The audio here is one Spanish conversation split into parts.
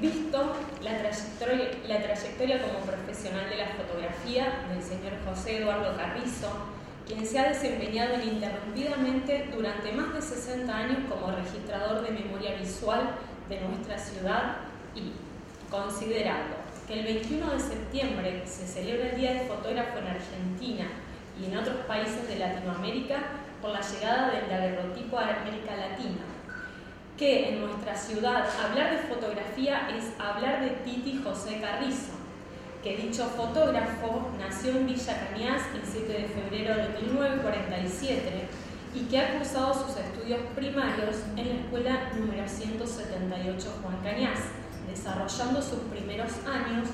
visto la trayectoria, como profesional de la fotografía del señor José Eduardo Carrizo, quien se ha desempeñado ininterrumpidamente durante más de 60 años como registrador de memoria visual de nuestra ciudad y considerando que el 21 de septiembre se celebra el Día del Fotógrafo en Argentina y en otros países de Latinoamérica por la llegada del daguerrotipo a América Latina, que en nuestra ciudad hablar de fotografía es hablar de Titi José Carrizo, que dicho fotógrafo nació en Villa Cañas el 7 de febrero de 1947 y que ha cursado sus estudios primarios en la escuela número 178 Juan Cañas, desarrollando sus primeros años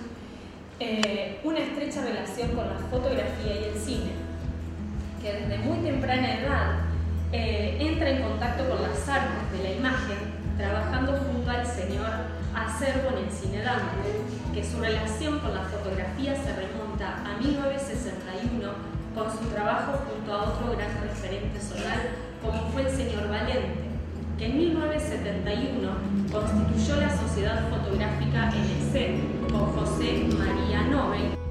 eh, una estrecha relación con la fotografía y el cine, que desde muy temprana edad eh, entra en contacto con las artes de la imagen, trabajando junto al señor Acerbo en el cine Dante, que su relación con la fotografía se remonta a 1961 con su trabajo junto a otro gran referente solar como fue el señor Valente, que en 1971 constituyó la Sociedad Fotográfica NC con José María Nobel